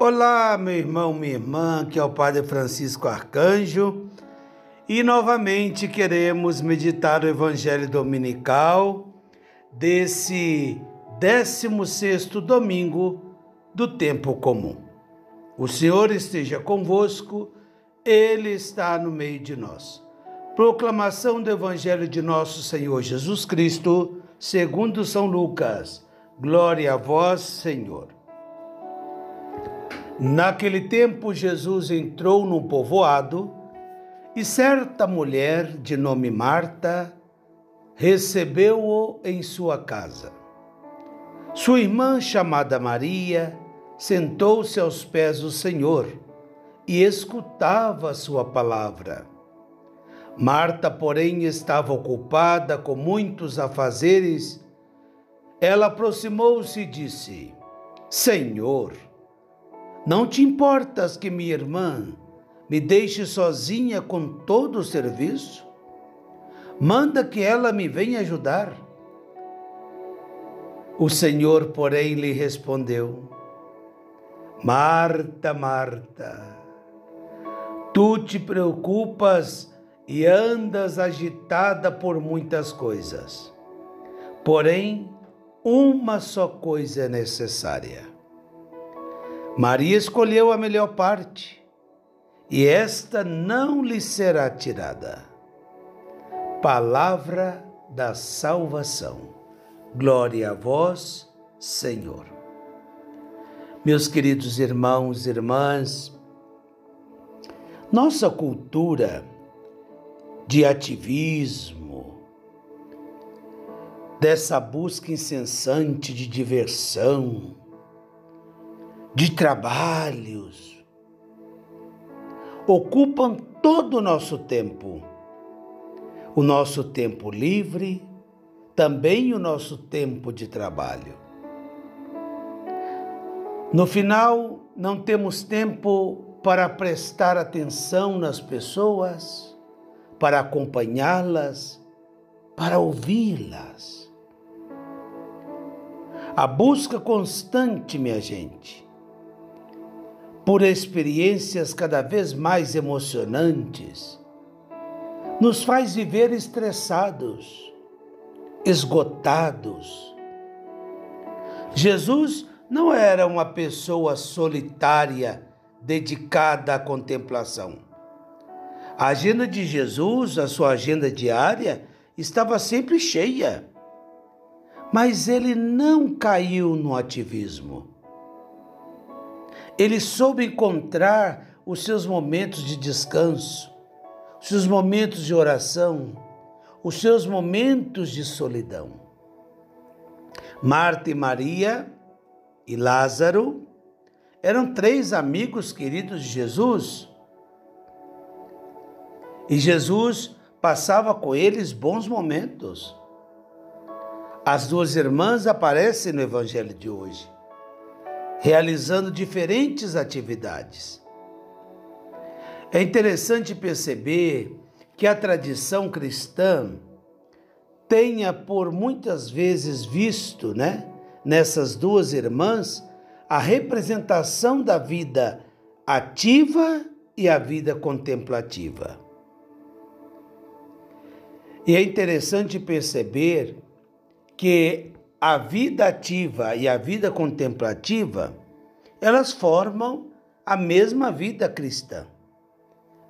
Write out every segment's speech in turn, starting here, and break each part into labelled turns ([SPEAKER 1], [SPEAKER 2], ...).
[SPEAKER 1] Olá, meu irmão, minha irmã, que é o Padre Francisco Arcanjo, e novamente queremos meditar o Evangelho Dominical desse 16 domingo do tempo comum. O Senhor esteja convosco, Ele está no meio de nós. Proclamação do Evangelho de nosso Senhor Jesus Cristo, segundo São Lucas. Glória a vós, Senhor. Naquele tempo, Jesus entrou num povoado e certa mulher, de nome Marta, recebeu-o em sua casa. Sua irmã, chamada Maria, sentou-se aos pés do Senhor e escutava sua palavra. Marta, porém, estava ocupada com muitos afazeres. Ela aproximou-se e disse: Senhor, não te importas que minha irmã me deixe sozinha com todo o serviço? Manda que ela me venha ajudar. O Senhor, porém, lhe respondeu: Marta, Marta, tu te preocupas e andas agitada por muitas coisas. Porém, uma só coisa é necessária. Maria escolheu a melhor parte, e esta não lhe será tirada. Palavra da salvação. Glória a vós, Senhor. Meus queridos irmãos e irmãs, nossa cultura de ativismo, dessa busca incessante de diversão, de trabalhos, ocupam todo o nosso tempo. O nosso tempo livre, também o nosso tempo de trabalho. No final, não temos tempo para prestar atenção nas pessoas, para acompanhá-las, para ouvi-las. A busca constante, minha gente, por experiências cada vez mais emocionantes, nos faz viver estressados, esgotados. Jesus não era uma pessoa solitária dedicada à contemplação. A agenda de Jesus, a sua agenda diária, estava sempre cheia. Mas ele não caiu no ativismo ele soube encontrar os seus momentos de descanso, os seus momentos de oração, os seus momentos de solidão. Marta e Maria e Lázaro eram três amigos queridos de Jesus. E Jesus passava com eles bons momentos. As duas irmãs aparecem no Evangelho de hoje realizando diferentes atividades. É interessante perceber que a tradição cristã tenha por muitas vezes visto, né, nessas duas irmãs, a representação da vida ativa e a vida contemplativa. E é interessante perceber que a vida ativa e a vida contemplativa, elas formam a mesma vida cristã.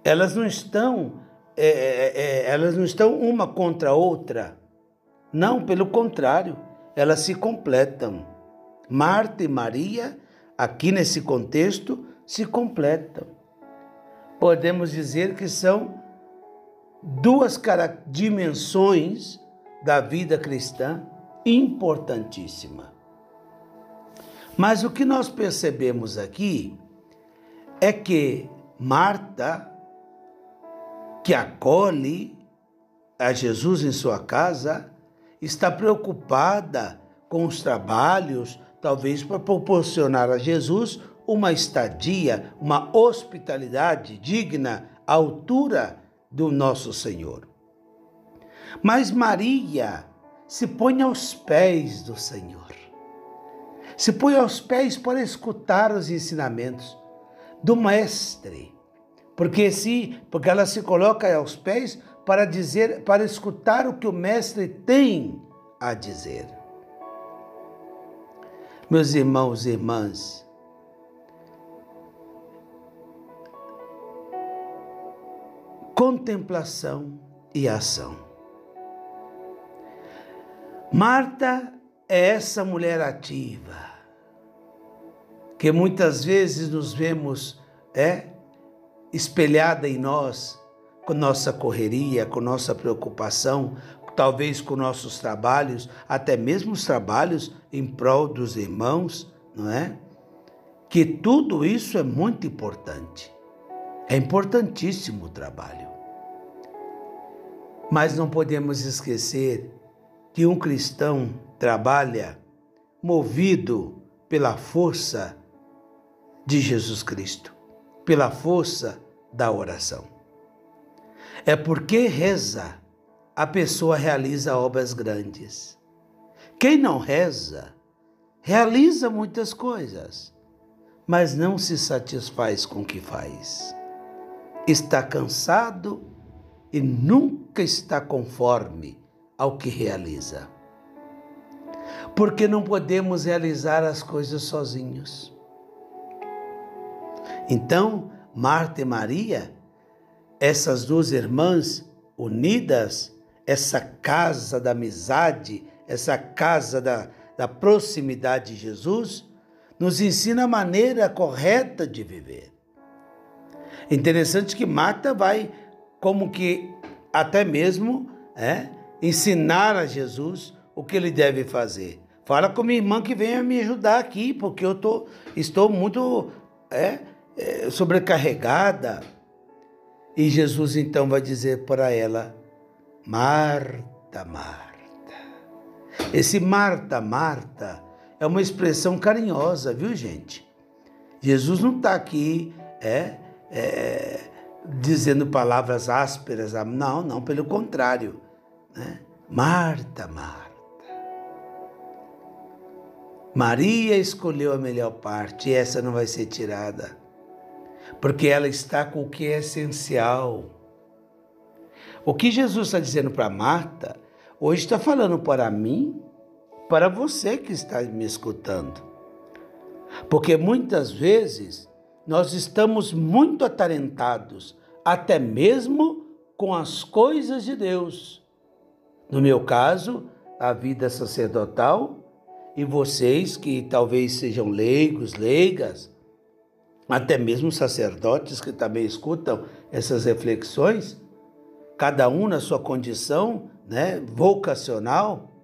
[SPEAKER 1] Elas não estão, é, é, é, elas não estão uma contra a outra. Não, pelo contrário, elas se completam. Marta e Maria, aqui nesse contexto, se completam. Podemos dizer que são duas dimensões da vida cristã importantíssima. Mas o que nós percebemos aqui é que Marta, que acolhe a Jesus em sua casa, está preocupada com os trabalhos, talvez para proporcionar a Jesus uma estadia, uma hospitalidade digna à altura do nosso Senhor. Mas Maria se põe aos pés do Senhor. Se põe aos pés para escutar os ensinamentos do mestre. Porque se, porque ela se coloca aos pés para dizer, para escutar o que o mestre tem a dizer. Meus irmãos e irmãs, contemplação e ação. Marta é essa mulher ativa, que muitas vezes nos vemos é espelhada em nós, com nossa correria, com nossa preocupação, talvez com nossos trabalhos, até mesmo os trabalhos em prol dos irmãos, não é? Que tudo isso é muito importante. É importantíssimo o trabalho. Mas não podemos esquecer que um cristão trabalha movido pela força de Jesus Cristo, pela força da oração. É porque reza a pessoa realiza obras grandes. Quem não reza, realiza muitas coisas, mas não se satisfaz com o que faz. Está cansado e nunca está conforme ao que realiza. Porque não podemos realizar as coisas sozinhos. Então, Marta e Maria, essas duas irmãs unidas, essa casa da amizade, essa casa da, da proximidade de Jesus, nos ensina a maneira correta de viver. Interessante que Marta vai como que até mesmo é, ensinar a Jesus o que ele deve fazer. Fala com minha irmã que venha me ajudar aqui, porque eu tô, estou muito é, é, sobrecarregada. E Jesus então vai dizer para ela: Marta, Marta. Esse Marta, Marta é uma expressão carinhosa, viu, gente? Jesus não está aqui é, é, dizendo palavras ásperas, não, não, pelo contrário. Né? Marta, Marta. Maria escolheu a melhor parte e essa não vai ser tirada, porque ela está com o que é essencial o que Jesus está dizendo para Marta, hoje está falando para mim, para você que está me escutando. Porque muitas vezes nós estamos muito atarentados, até mesmo com as coisas de Deus. No meu caso, a vida sacerdotal, e vocês que talvez sejam leigos, leigas, até mesmo sacerdotes que também escutam essas reflexões, cada um na sua condição né, vocacional,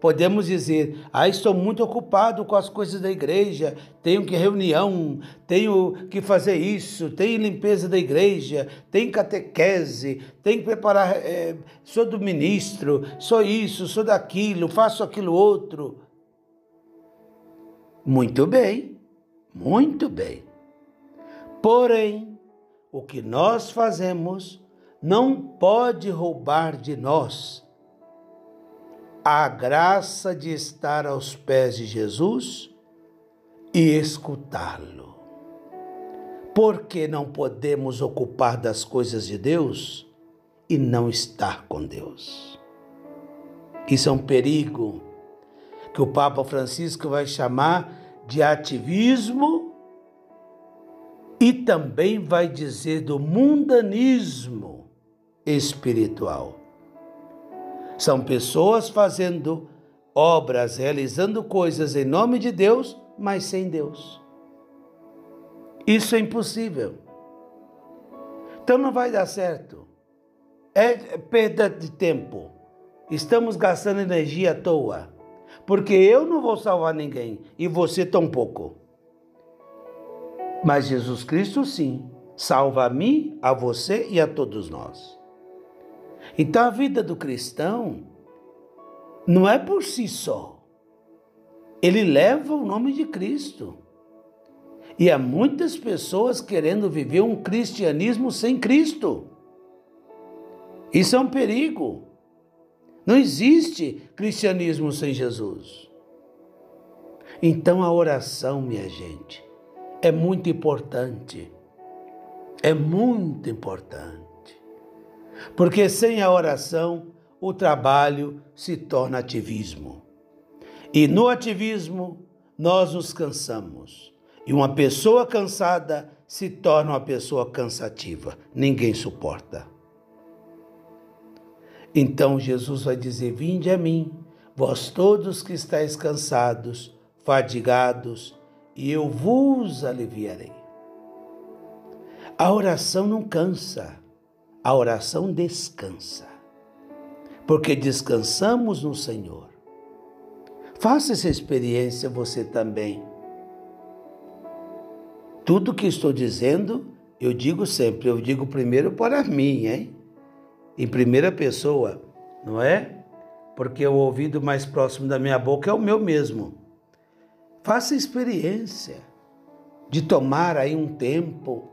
[SPEAKER 1] podemos dizer: ah, estou muito ocupado com as coisas da igreja, tenho que reunião, tenho que fazer isso, tenho limpeza da igreja, tenho catequese, tenho que preparar, é, sou do ministro, sou isso, sou daquilo, faço aquilo outro. Muito bem, muito bem. Porém, o que nós fazemos não pode roubar de nós a graça de estar aos pés de Jesus e escutá-lo. Porque não podemos ocupar das coisas de Deus e não estar com Deus. Isso é um perigo que o Papa Francisco vai chamar de ativismo e também vai dizer do mundanismo espiritual. São pessoas fazendo obras, realizando coisas em nome de Deus, mas sem Deus. Isso é impossível. Então não vai dar certo. É perda de tempo. Estamos gastando energia à toa. Porque eu não vou salvar ninguém e você tampouco. Mas Jesus Cristo sim, salva a mim, a você e a todos nós. Então a vida do cristão não é por si só. Ele leva o nome de Cristo. E há muitas pessoas querendo viver um cristianismo sem Cristo. Isso é um perigo. Não existe cristianismo sem Jesus. Então a oração, minha gente, é muito importante. É muito importante. Porque sem a oração, o trabalho se torna ativismo. E no ativismo, nós nos cansamos. E uma pessoa cansada se torna uma pessoa cansativa. Ninguém suporta. Então Jesus vai dizer: Vinde a mim, vós todos que estáis cansados, fadigados, e eu vos aliviarei. A oração não cansa, a oração descansa, porque descansamos no Senhor. Faça essa experiência você também. Tudo que estou dizendo, eu digo sempre, eu digo primeiro para mim, hein? Em primeira pessoa, não é? Porque o ouvido mais próximo da minha boca é o meu mesmo. Faça a experiência de tomar aí um tempo,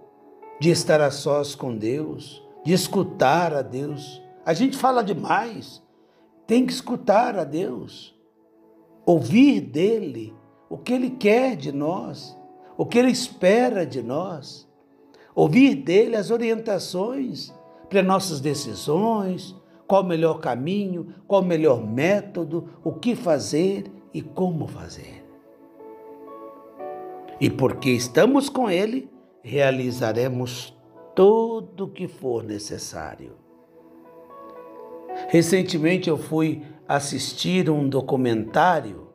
[SPEAKER 1] de estar a sós com Deus, de escutar a Deus. A gente fala demais, tem que escutar a Deus, ouvir dele o que ele quer de nós, o que ele espera de nós, ouvir dele as orientações para nossas decisões, qual o melhor caminho, qual o melhor método, o que fazer e como fazer. E porque estamos com Ele, realizaremos tudo o que for necessário. Recentemente eu fui assistir um documentário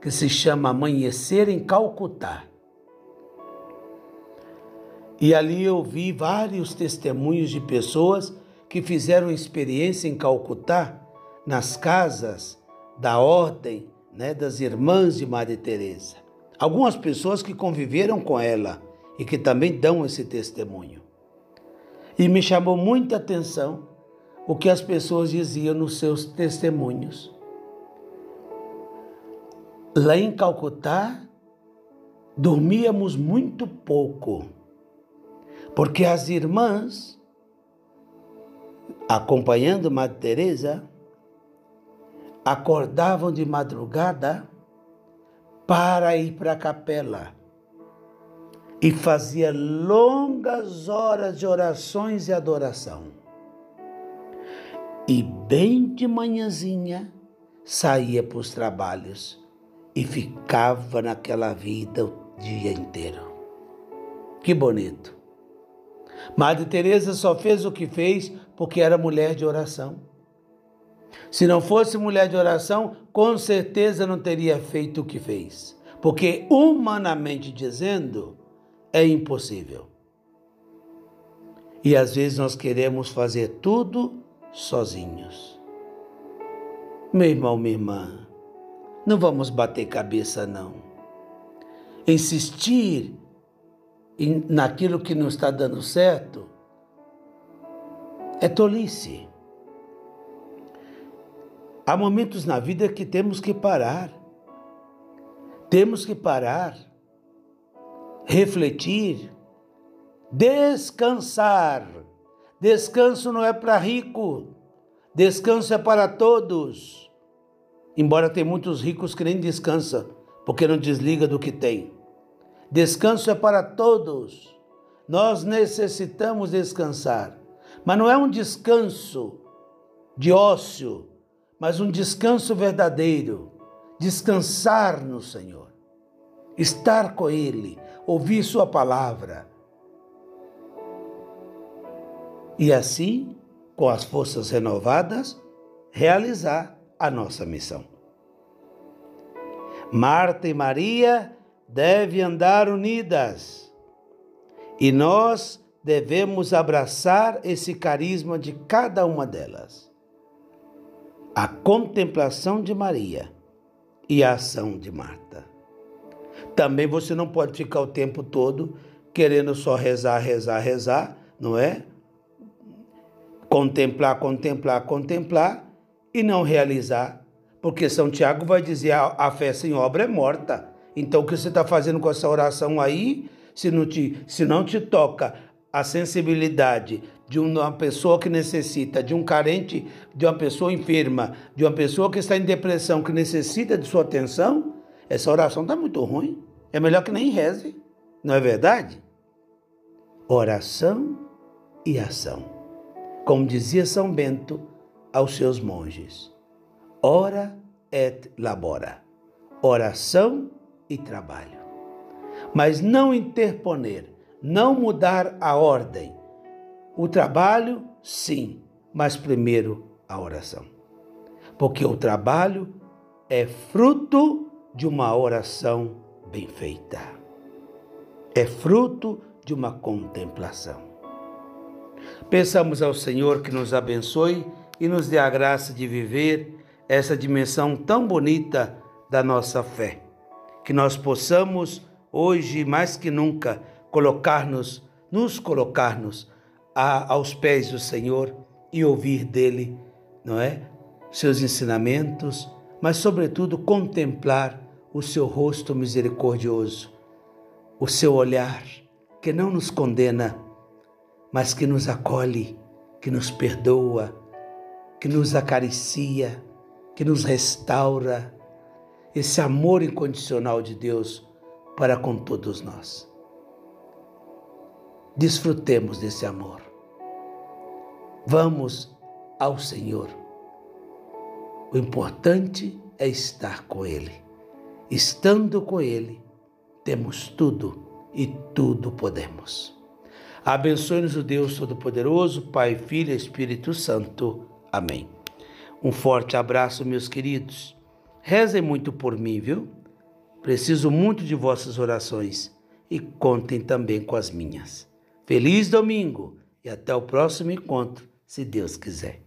[SPEAKER 1] que se chama Amanhecer em Calcutá. E ali eu vi vários testemunhos de pessoas que fizeram experiência em Calcutá, nas casas da ordem né, das irmãs de Maria Teresa. Algumas pessoas que conviveram com ela e que também dão esse testemunho. E me chamou muita atenção o que as pessoas diziam nos seus testemunhos. Lá em Calcutá, dormíamos muito pouco porque as irmãs, acompanhando Madre Teresa, acordavam de madrugada para ir para a capela e fazia longas horas de orações e adoração. E bem de manhãzinha saía para os trabalhos e ficava naquela vida o dia inteiro. Que bonito. Madre Teresa só fez o que fez porque era mulher de oração. Se não fosse mulher de oração, com certeza não teria feito o que fez, porque humanamente dizendo, é impossível. E às vezes nós queremos fazer tudo sozinhos. Meu irmão, minha irmã, não vamos bater cabeça não. Insistir naquilo que não está dando certo, é tolice. Há momentos na vida que temos que parar. Temos que parar, refletir, descansar. Descanso não é para rico, descanso é para todos. Embora tem muitos ricos que nem descansam, porque não desliga do que tem. Descanso é para todos. Nós necessitamos descansar. Mas não é um descanso de ócio, mas um descanso verdadeiro. Descansar no Senhor. Estar com Ele, ouvir Sua palavra. E assim, com as forças renovadas, realizar a nossa missão. Marta e Maria devem andar unidas. E nós devemos abraçar esse carisma de cada uma delas. A contemplação de Maria e a ação de Marta. Também você não pode ficar o tempo todo querendo só rezar, rezar, rezar, não é? Contemplar, contemplar, contemplar e não realizar. Porque São Tiago vai dizer a, fé sem obra é morta. Então, o que você está fazendo com essa oração aí, se não, te, se não te toca a sensibilidade de uma pessoa que necessita, de um carente, de uma pessoa enferma, de uma pessoa que está em depressão, que necessita de sua atenção, essa oração está muito ruim. É melhor que nem reze, não é verdade? Oração e ação. Como dizia São Bento aos seus monges: ora et labora. Oração e trabalho. Mas não interponer, não mudar a ordem. O trabalho, sim, mas primeiro a oração. Porque o trabalho é fruto de uma oração bem feita. É fruto de uma contemplação. Pensamos ao Senhor que nos abençoe e nos dê a graça de viver essa dimensão tão bonita da nossa fé. Que nós possamos, hoje mais que nunca, colocar-nos, nos colocar-nos aos pés do Senhor e ouvir dele, não é? Seus ensinamentos, mas sobretudo contemplar o seu rosto misericordioso, o seu olhar que não nos condena, mas que nos acolhe, que nos perdoa, que nos acaricia, que nos restaura. Esse amor incondicional de Deus para com todos nós. Desfrutemos desse amor. Vamos ao Senhor. O importante é estar com Ele. Estando com Ele, temos tudo e tudo podemos. Abençoe-nos o Deus Todo-Poderoso, Pai, Filho e Espírito Santo. Amém. Um forte abraço, meus queridos. Rezem muito por mim, viu? Preciso muito de vossas orações e contem também com as minhas. Feliz domingo e até o próximo encontro se Deus quiser.